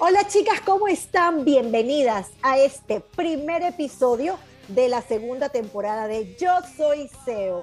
Hola chicas, ¿cómo están? Bienvenidas a este primer episodio de la segunda temporada de Yo Soy SEO.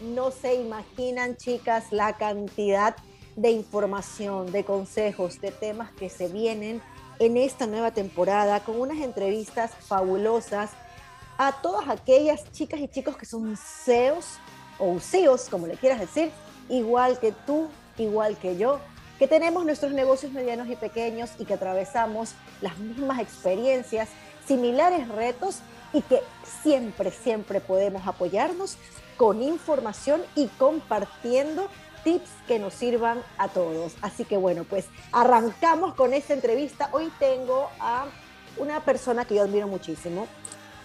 No se imaginan chicas la cantidad de información, de consejos, de temas que se vienen en esta nueva temporada con unas entrevistas fabulosas a todas aquellas chicas y chicos que son SEOs o CEOs, como le quieras decir, igual que tú, igual que yo, que tenemos nuestros negocios medianos y pequeños y que atravesamos las mismas experiencias, similares retos y que siempre, siempre podemos apoyarnos con información y compartiendo tips que nos sirvan a todos. Así que bueno, pues arrancamos con esta entrevista. Hoy tengo a una persona que yo admiro muchísimo.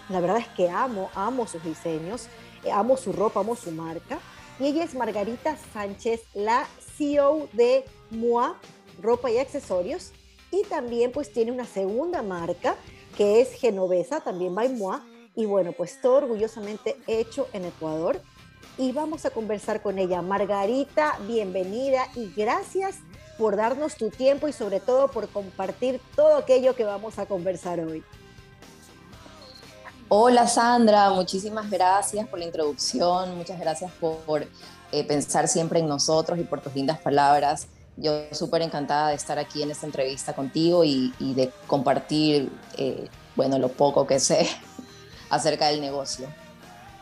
La verdad es que amo, amo sus diseños, amo su ropa, amo su marca. Y ella es Margarita Sánchez, la CEO de MOA, ropa y accesorios. Y también pues tiene una segunda marca que es Genovesa, también by MOA. Y bueno, pues todo orgullosamente hecho en Ecuador. Y vamos a conversar con ella. Margarita, bienvenida y gracias por darnos tu tiempo y sobre todo por compartir todo aquello que vamos a conversar hoy. Hola Sandra, muchísimas gracias por la introducción, muchas gracias por, eh, pensar siempre en nosotros y por tus lindas palabras. Yo súper encantada de estar aquí en esta entrevista contigo y, de compartir, eh, bueno, lo poco que sé acerca del negocio.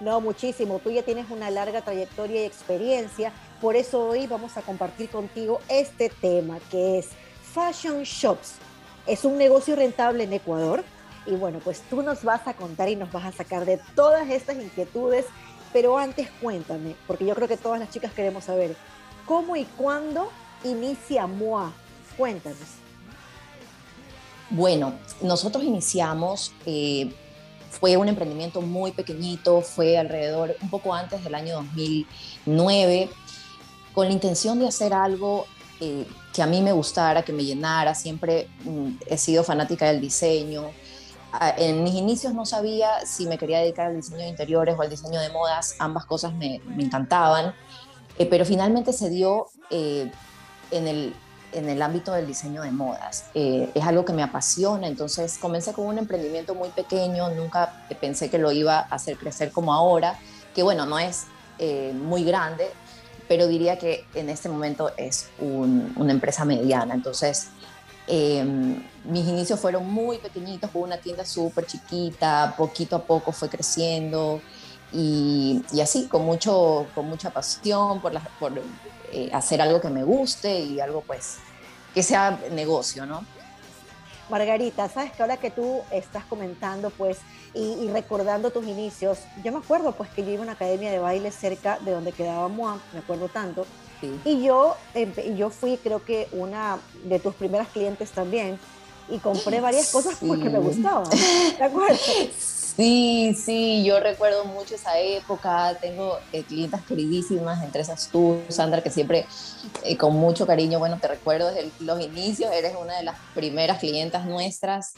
No, muchísimo. Tú ya tienes una larga trayectoria y experiencia. Por eso hoy vamos a compartir contigo este tema que es Fashion Shops. Es un negocio rentable en Ecuador y bueno, pues tú nos vas a contar y nos vas a sacar de todas estas inquietudes, pero antes cuéntame, porque yo creo que todas las chicas queremos saber, ¿cómo y cuándo inicia MOA? Cuéntanos. Bueno, nosotros iniciamos, eh, fue un emprendimiento muy pequeñito, fue alrededor, un poco antes del año 2009, con la intención de hacer algo eh, que a mí me gustara, que me llenara. Siempre mm, he sido fanática del diseño, en mis inicios no sabía si me quería dedicar al diseño de interiores o al diseño de modas, ambas cosas me, encantaban, eh, pero finalmente se dio eh, en, el, en el ámbito del diseño de modas. Eh, es algo que me apasiona, entonces comencé con un emprendimiento muy pequeño, nunca pensé que lo iba a hacer crecer como ahora, que bueno, no es muy grande, pero diría que en este momento es una empresa mediana, entonces Em, mis inicios fueron muy pequeñitos, con una tienda súper chiquita, poquito a poco fue creciendo y, así, con, mucho, con mucha pasión por, por eh, hacer algo que me guste y algo pues que sea negocio, ¿no? Margarita, sabes que ahora que tú estás comentando pues y, recordando tus inicios, yo me acuerdo pues que yo iba a una academia de baile cerca de donde quedaba Moa, me acuerdo tanto, y yo, yo fui, creo que una de tus primeras clientes también, y compré varias cosas porque me gustaban. ¿Te acuerdas? Sí, sí, yo recuerdo mucho esa época. Tengo eh, clientas queridísimas, entre esas tú, Sandra, que siempre eh, con mucho cariño, bueno, te recuerdo desde los inicios, eres una de las primeras clientas nuestras.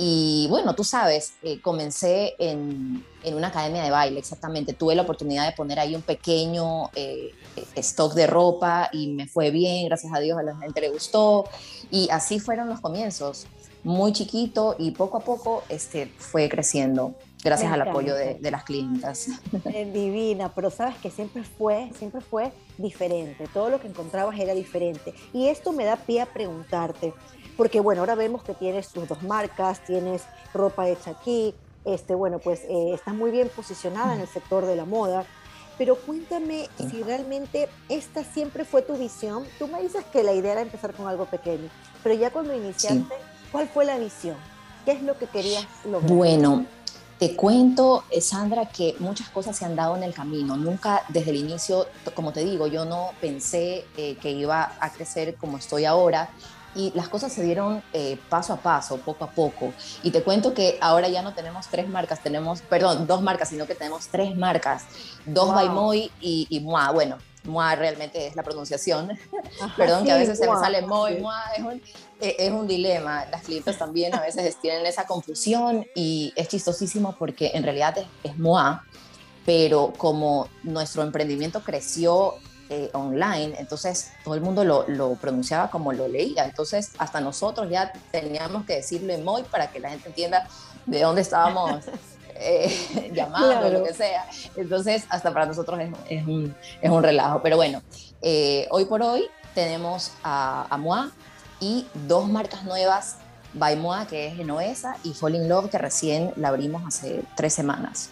Y bueno, tú sabes, eh, comencé en, en, una academia de baile, exactamente. Tuve la oportunidad de poner ahí un pequeño eh, stock de ropa y me fue bien, gracias a Dios a la gente le gustó. Y así fueron los comienzos, muy chiquito y poco a poco este, fue creciendo gracias al apoyo de, de, las clientas. divina, pero sabes que siempre fue, siempre fue diferente. Todo lo que encontrabas era diferente. Y esto me da pie a preguntarte porque bueno, ahora vemos que tienes tus dos marcas, tienes ropa hecha aquí, este, bueno, pues eh, estás muy bien posicionada en el sector de la moda, pero cuéntame si realmente esta siempre fue tu visión. Tú me dices que la idea era empezar con algo pequeño, pero ya cuando iniciaste, ¿cuál fue la visión? ¿Qué es lo que querías lograr? Bueno, te cuento, eh, Sandra, que muchas cosas se han dado en el camino. Nunca desde el inicio, como te digo, yo no pensé eh, que iba a crecer como estoy ahora y las cosas se dieron eh, paso a paso, poco a poco. Y te cuento que ahora ya no tenemos tres marcas, tenemos, perdón, dos marcas, sino que tenemos tres marcas, dos by Moy y, y Moa. Bueno, Moa realmente es la pronunciación, perdón, que a veces se me sale Moy, Moa, es un, eh, es un dilema. Las clientes también a veces tienen esa confusión y es chistosísimo porque en realidad es, es Moa, pero como nuestro emprendimiento creció eh, online, entonces todo el mundo lo, lo, pronunciaba como lo leía, entonces hasta nosotros ya teníamos que decirle Moy para que la gente entienda de dónde estábamos eh, llamando, lo que sea. Entonces, hasta para nosotros es, es, un, es un, relajo. Pero bueno, eh, hoy por hoy tenemos a, a Moa y dos marcas nuevas, by Moa, que es Genoesa, y Falling Love, que recién la abrimos hace tres semanas.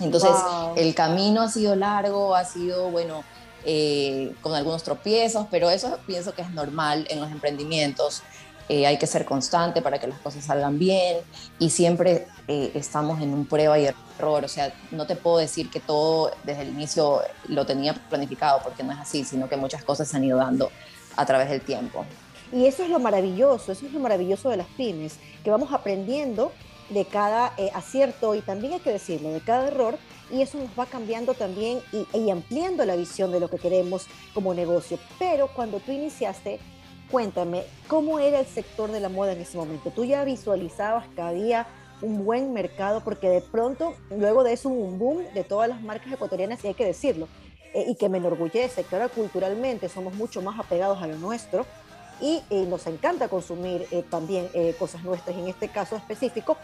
Entonces, wow. el camino ha sido largo, ha sido, bueno, eh, con algunos tropiezos, pero eso pienso que es normal en los emprendimientos. Eh, hay que ser constante para que las cosas salgan bien y siempre eh, estamos en un prueba y error. O sea, no te puedo decir que todo desde el inicio lo tenía planificado porque no es así, sino que muchas cosas se han ido dando a través del tiempo. Y eso es lo maravilloso, eso es lo maravilloso de las pymes, que vamos aprendiendo de cada eh, acierto y también hay que decirlo, de cada error y eso nos va cambiando también y, ampliando la visión de lo que queremos como negocio. Pero cuando tú iniciaste, cuéntame, ¿cómo era el sector de la moda en ese momento? ¿Tú ya visualizabas que había un buen mercado? Porque de pronto, luego de eso, un boom de todas las marcas ecuatorianas, y hay que decirlo, eh, y que me enorgullece, que ahora culturalmente somos mucho más apegados a lo nuestro, y eh, nos encanta consumir eh, también eh, cosas nuestras, en este caso específico,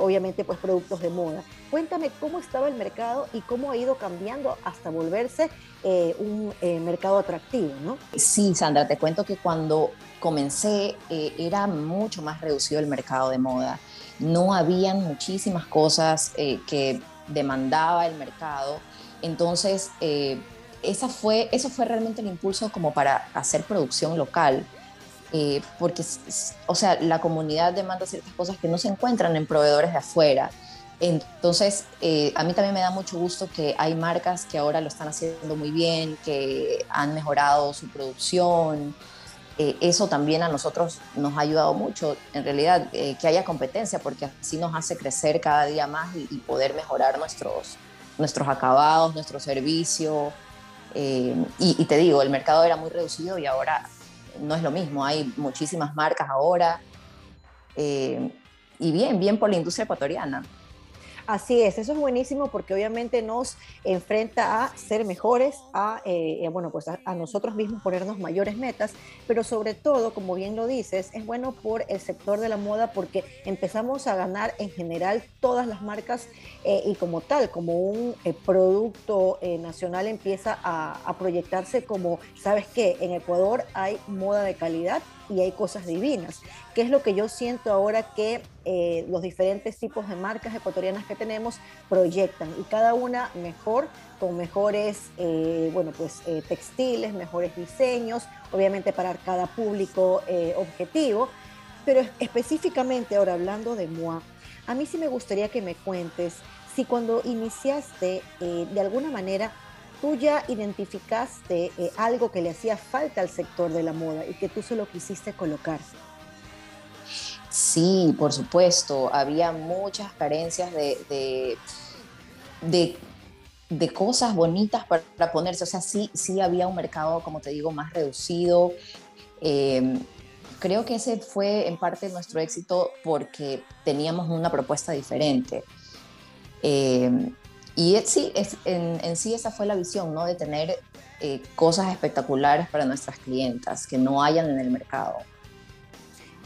obviamente pues productos de moda. Cuéntame cómo estaba el mercado y cómo ha ido cambiando hasta volverse un mercado atractivo, ¿no? Sí, Sandra, te cuento que cuando comencé era mucho más reducido el mercado de moda. No habían muchísimas cosas que demandaba el mercado. Entonces, esa fue, eso fue realmente el impulso como para hacer producción local eh, porque, o sea, la comunidad demanda ciertas cosas que no se encuentran en proveedores de afuera. Entonces, eh, a mí también me da mucho gusto que hay marcas que ahora lo están haciendo muy bien, que han mejorado su producción. Eh, eso también a nosotros nos ha ayudado mucho, en realidad, eh, que haya competencia, porque así nos hace crecer cada día más y, y poder mejorar nuestros, nuestros acabados, nuestro servicio. Y, y te digo, el mercado era muy reducido y ahora no es lo mismo, hay muchísimas marcas ahora. Eh, y bien, bien por la industria ecuatoriana. Así es, eso es buenísimo porque obviamente nos enfrenta a ser mejores, a, eh, bueno, pues a, nosotros mismos ponernos mayores metas, pero sobre todo, como bien lo dices, es bueno por el sector de la moda porque empezamos a ganar en general todas las marcas eh, y como tal, como un eh, producto eh, nacional empieza a, a proyectarse como, ¿sabes qué? En Ecuador hay moda de calidad y hay cosas divinas, que es lo que yo siento ahora que eh, los diferentes tipos de marcas ecuatorianas que tenemos proyectan y cada una mejor, con mejores, eh, bueno, pues eh, textiles, mejores diseños, obviamente para cada público objetivo, pero específicamente ahora hablando de MOA, a mí sí me gustaría que me cuentes si cuando iniciaste de alguna manera tú ya identificaste eh, algo que le hacía falta al sector de la moda y que tú se lo quisiste colocar. Sí, por supuesto, había muchas carencias de, de, de, cosas bonitas para, ponerse, o sea, sí, sí había un mercado, como te digo, más reducido. Eh, creo que ese fue en parte nuestro éxito porque teníamos una propuesta diferente. Eh, y sí, es, en, en, sí esa fue la visión, ¿no? De tener eh, cosas espectaculares para nuestras clientas que no hayan en el mercado.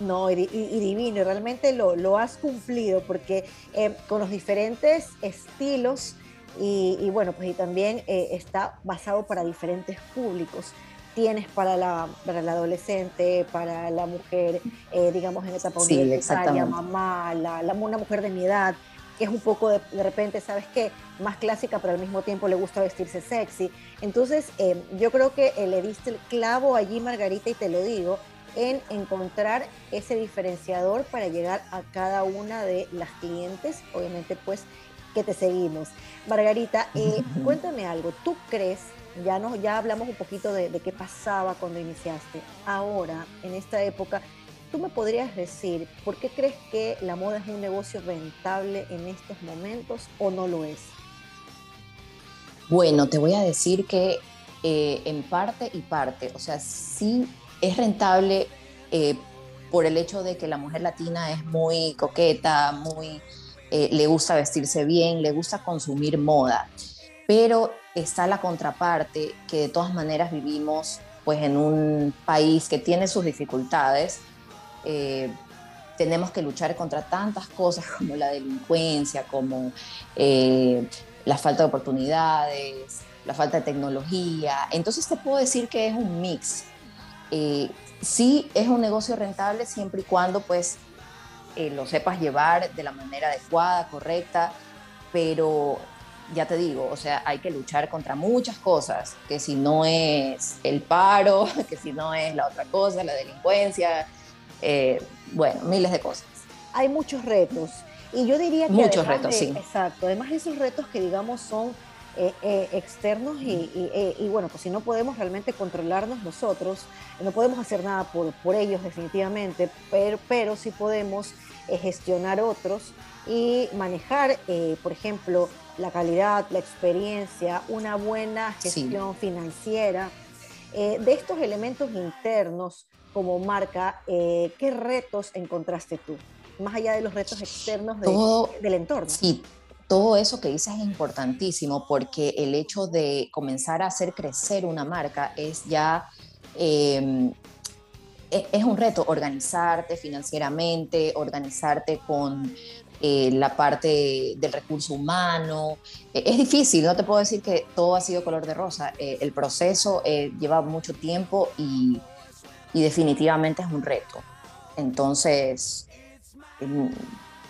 No, y, y, y divino, realmente lo, lo, has cumplido porque eh, con los diferentes estilos y, y, bueno, pues y también eh, está basado para diferentes públicos. Tienes para la, para la adolescente, para la mujer, eh, digamos, en etapa sí, universitaria, mamá, la, la, una mujer de mi edad, que es un poco de, de, repente, ¿sabes qué? Más clásica, pero al mismo tiempo le gusta vestirse sexy. Entonces, eh, yo creo que eh, le diste el clavo allí, Margarita, y te lo digo, en encontrar ese diferenciador para llegar a cada una de las clientes, obviamente, pues, que te seguimos. Margarita, eh, cuéntame algo, ¿tú crees, ya, no, ya hablamos un poquito de, de qué pasaba cuando iniciaste, ahora, en esta época, ¿Tú me podrías decir por qué crees que la moda es un negocio rentable en estos momentos o no lo es? Bueno, te voy a decir que eh, en parte y parte, o sea, sí es rentable eh, por el hecho de que la mujer latina es muy coqueta, muy, eh, le gusta vestirse bien, le gusta consumir moda. pero está la contraparte que de todas maneras vivimos pues en un país que tiene sus dificultades. Eh, tenemos que luchar contra tantas cosas como la delincuencia, como eh, la falta de oportunidades, la falta de tecnología. Entonces te puedo decir que es un mix. Eh, sí es un negocio rentable siempre y cuando pues eh, lo sepas llevar de la manera adecuada, correcta, pero ya te digo, o sea, hay que luchar contra muchas cosas, que si no es el paro, que si no es la otra cosa, la delincuencia, eh, bueno, miles de cosas. Hay muchos retos. Y yo diría que... Muchos retos, sí. Exacto. Además, esos retos que digamos son eh, eh, externos y, bueno, pues si no podemos realmente controlarnos nosotros, no podemos hacer nada por, por ellos definitivamente, pero, pero sí podemos gestionar otros y manejar, por ejemplo, la calidad, la experiencia, una buena gestión financiera. de estos elementos internos, como marca, eh, ¿qué retos encontraste tú? Más allá de los retos externos del entorno. Sí, todo eso que dices es importantísimo porque el hecho de comenzar a hacer crecer una marca es ya... Em, e, es un reto organizarte financieramente, organizarte con eh, la parte del recurso humano. E, es difícil, no te puedo decir que todo ha sido color de rosa. Eh, el proceso lleva mucho tiempo y, y definitivamente es un reto. Entonces, em,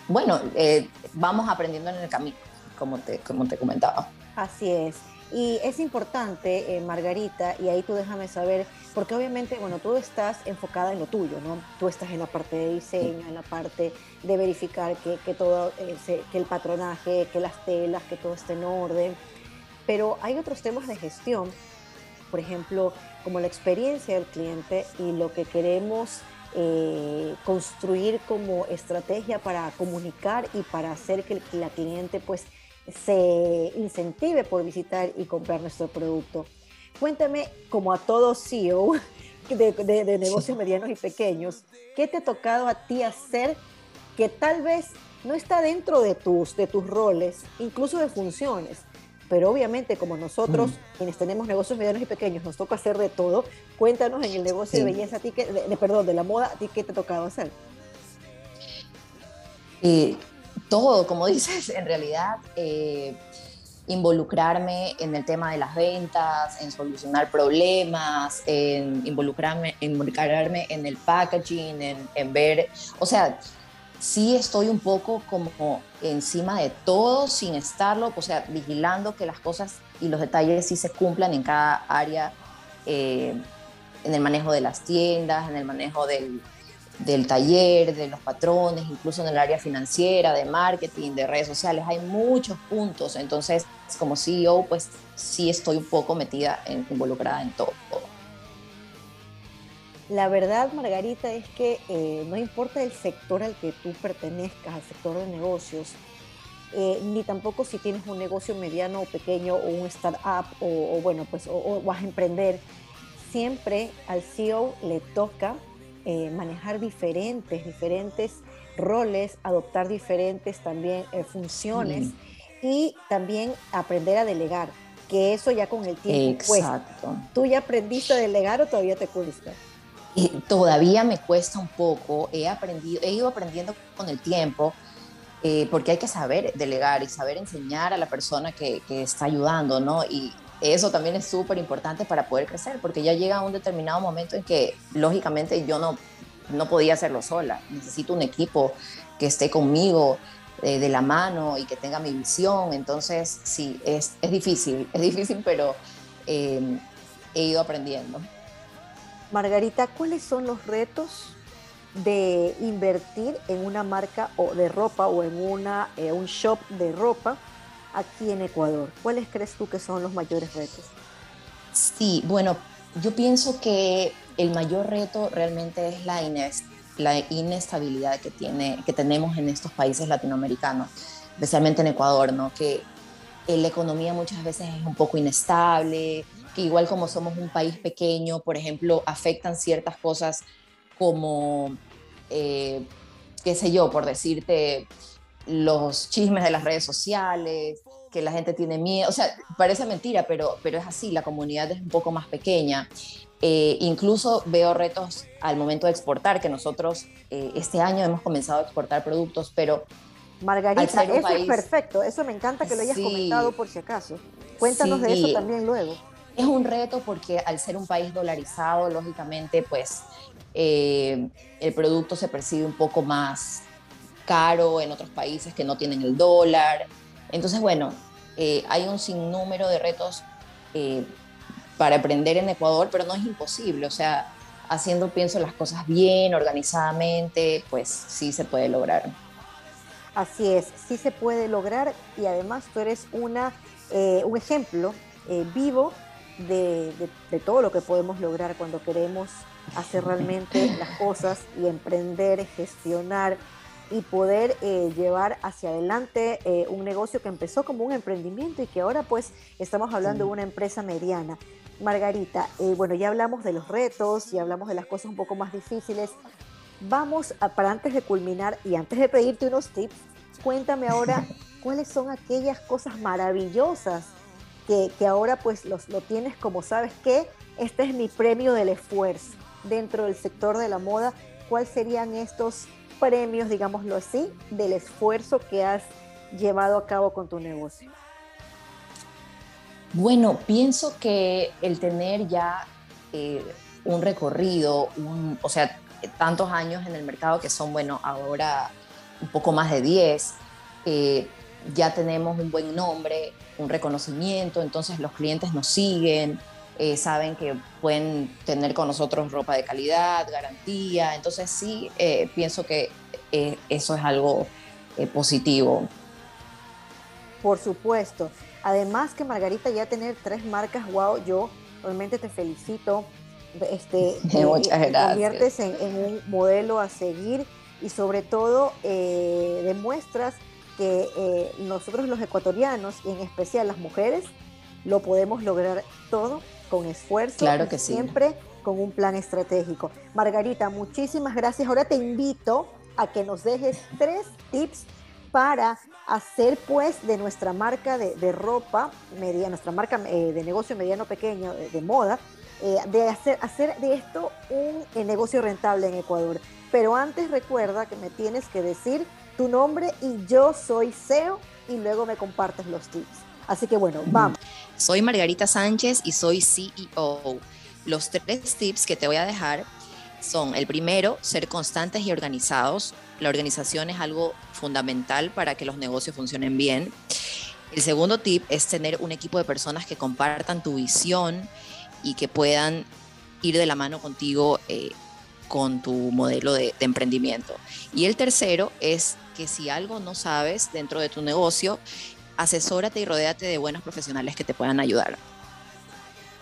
bueno, eh, vamos aprendiendo en el camino, como te, como te comentaba. Así es. Y es importante, eh, Margarita, y ahí tú déjame saber, porque obviamente, bueno, tú estás enfocada en lo tuyo, ¿no? Tú estás en la parte de diseño, en la parte de verificar que, que todo, eh, que el patronaje, que las telas, que todo esté en orden. Pero hay otros temas de gestión, por ejemplo, como la experiencia del cliente y lo que queremos eh, construir como estrategia para comunicar y para hacer que la cliente pues se incentive por visitar y comprar nuestro producto. Cuéntame, como a todo CEO de, de negocios medianos y pequeños, ¿qué te ha tocado a ti hacer que tal vez no está dentro de tus, de tus roles, incluso de funciones, pero obviamente como nosotros, mm. quienes tenemos negocios medianos y pequeños, nos toca hacer de todo, cuéntanos en el negocio de belleza, a ti que, de, perdón, de la moda, ¿a ti qué te tocaba hacer? Eh, todo, como dices, en realidad eh, involucrarme en el tema de las ventas, en solucionar problemas, en involucrarme, involucrarme en el packaging, en, en ver, o sea, sí estoy un poco como encima de todo sin estarlo, o sea, vigilando que las cosas y los detalles sí se cumplan en cada área, eh, en el manejo de las tiendas, en el manejo del, del, taller, de los patrones, incluso en el área financiera, de marketing, de redes sociales. Hay muchos puntos, entonces como CEO, pues sí estoy un poco metida, involucrada en todo. La verdad, Margarita, es que eh, no importa el sector al que tú pertenezcas, al sector de negocios, eh, ni tampoco si tienes un negocio mediano o pequeño o un startup o, bueno, pues o, vas a emprender, siempre al CEO le toca eh, manejar diferentes, diferentes roles, adoptar diferentes también funciones y también aprender a delegar, que eso ya con el tiempo Exacto. ¿Tú ya aprendiste a delegar o todavía te cuesta? Todavía me cuesta un poco, he, aprendido, he ido aprendiendo con el tiempo, eh, porque hay que saber delegar y saber enseñar a la persona que, que está ayudando, ¿no? Y eso también es súper importante para poder crecer, porque ya llega un determinado momento en que, lógicamente, yo no, no podía hacerlo sola. Necesito un equipo que esté conmigo eh, de la mano y que tenga mi visión. Entonces, sí, es, es difícil, es difícil, pero eh, he ido aprendiendo. Margarita, ¿cuáles son los retos de invertir en una marca o de ropa o en una, eh, un shop de ropa aquí en Ecuador? ¿Cuáles crees tú que son los mayores retos? Sí, bueno, yo pienso que el mayor reto realmente es la, la inestabilidad que, tiene, que tenemos en estos países latinoamericanos, especialmente en Ecuador, ¿no? que la economía muchas veces es un poco inestable, igual como somos un país pequeño, por ejemplo, afectan ciertas cosas como, eh, qué sé yo, por decirte, los chismes de las redes sociales, que la gente tiene miedo, o sea, parece mentira, pero, pero es así, la comunidad es un poco más pequeña. Eh, incluso veo retos al momento de exportar, que nosotros eh, este año hemos comenzado a exportar productos, pero... Margarita, eso es perfecto, eso me encanta que lo hayas comentado por si acaso. Cuéntanos de eso también luego. Es un reto porque al ser un país dolarizado, lógicamente, pues eh, el producto se percibe un poco más caro en otros países que no tienen el dólar. Entonces, bueno, eh, hay un sinnúmero de retos eh, para aprender en Ecuador, pero no es imposible. O sea, haciendo, pienso, las cosas bien, organizadamente, pues sí se puede lograr. Así es, sí se puede lograr y además tú eres una, un ejemplo vivo de, de todo lo que podemos lograr cuando queremos hacer realmente las cosas y emprender, gestionar y poder eh, llevar hacia adelante eh, un negocio que empezó como un emprendimiento y que ahora pues estamos hablando de una empresa mediana. Margarita, eh, bueno, ya hablamos de los retos, ya hablamos de las cosas un poco más difíciles. Vamos a, para antes de culminar y antes de pedirte unos tips, cuéntame ahora cuáles son aquellas cosas maravillosas que, ahora pues los, lo tienes como sabes que este es mi premio del esfuerzo dentro del sector de la moda. ¿Cuáles serían estos premios, digámoslo así, del esfuerzo que has llevado a cabo con tu negocio? Bueno, pienso que el tener ya eh, un recorrido, o sea, tantos años en el mercado que son, bueno, ahora un poco más de 10, eh, ya tenemos un buen nombre, un reconocimiento, entonces los clientes nos siguen, eh, saben que pueden tener con nosotros ropa de calidad, garantía. Entonces sí, eh, pienso que eh, eso es algo positivo. Por supuesto. Además que Margarita ya tener tres marcas, wow, yo realmente te felicito. Este, te conviertes en, en, un modelo a seguir y sobre todo demuestras que nosotros los ecuatorianos y en especial las mujeres lo podemos lograr todo con esfuerzo, claro que siempre con un plan estratégico. Margarita, muchísimas gracias. Ahora te invito a que nos dejes tres tips para hacer pues de nuestra marca de, ropa, media, nuestra marca eh, de negocio mediano pequeño de, moda, eh, de hacer, hacer de esto un eh, negocio rentable en Ecuador. Pero antes recuerda que me tienes que decir tu nombre y yo soy CEO y luego me compartes los tips. Así que bueno, vamos. Soy Margarita Sánchez y soy CEO. Los tres tips que te voy a dejar son, el primero, ser constantes y organizados. La organización es algo fundamental para que los negocios funcionen bien. El segundo tip es tener un equipo de personas que compartan tu visión y que puedan ir de la mano contigo eh, con tu modelo de, de, emprendimiento. Y el tercero es que si algo no sabes dentro de tu negocio, asesórate y rodéate de buenos profesionales que te puedan ayudar.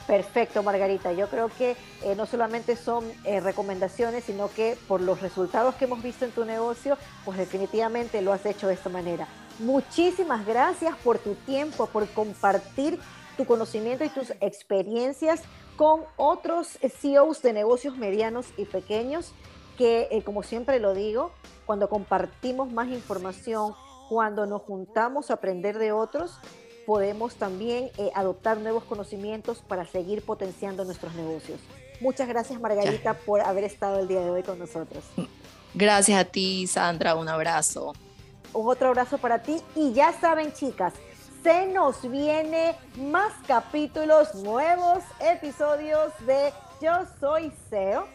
Perfecto, Margarita. Yo creo que eh, no solamente son eh, recomendaciones, sino que por los resultados que hemos visto en tu negocio, pues definitivamente lo has hecho de esta manera. Muchísimas gracias por tu tiempo, por compartir tu conocimiento y tus experiencias con otros CEOs de negocios medianos y pequeños que, eh, como siempre lo digo, cuando compartimos más información, cuando nos juntamos a aprender de otros, podemos también eh, adoptar nuevos conocimientos para seguir potenciando nuestros negocios. Muchas gracias Margarita por haber estado el día de hoy con nosotros. Gracias a ti Sandra, un abrazo. Un otro abrazo para ti y ya saben chicas, se nos viene más capítulos, nuevos episodios de Yo Soy SEO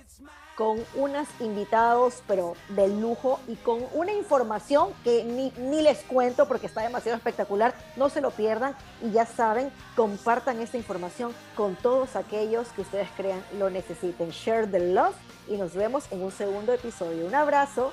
con unos invitados, pero de lujo y con una información que ni, ni, les cuento porque está demasiado espectacular. No se lo pierdan y ya saben, compartan esta información con todos aquellos que ustedes crean lo necesiten. Share the love y nos vemos en un segundo episodio. Un abrazo.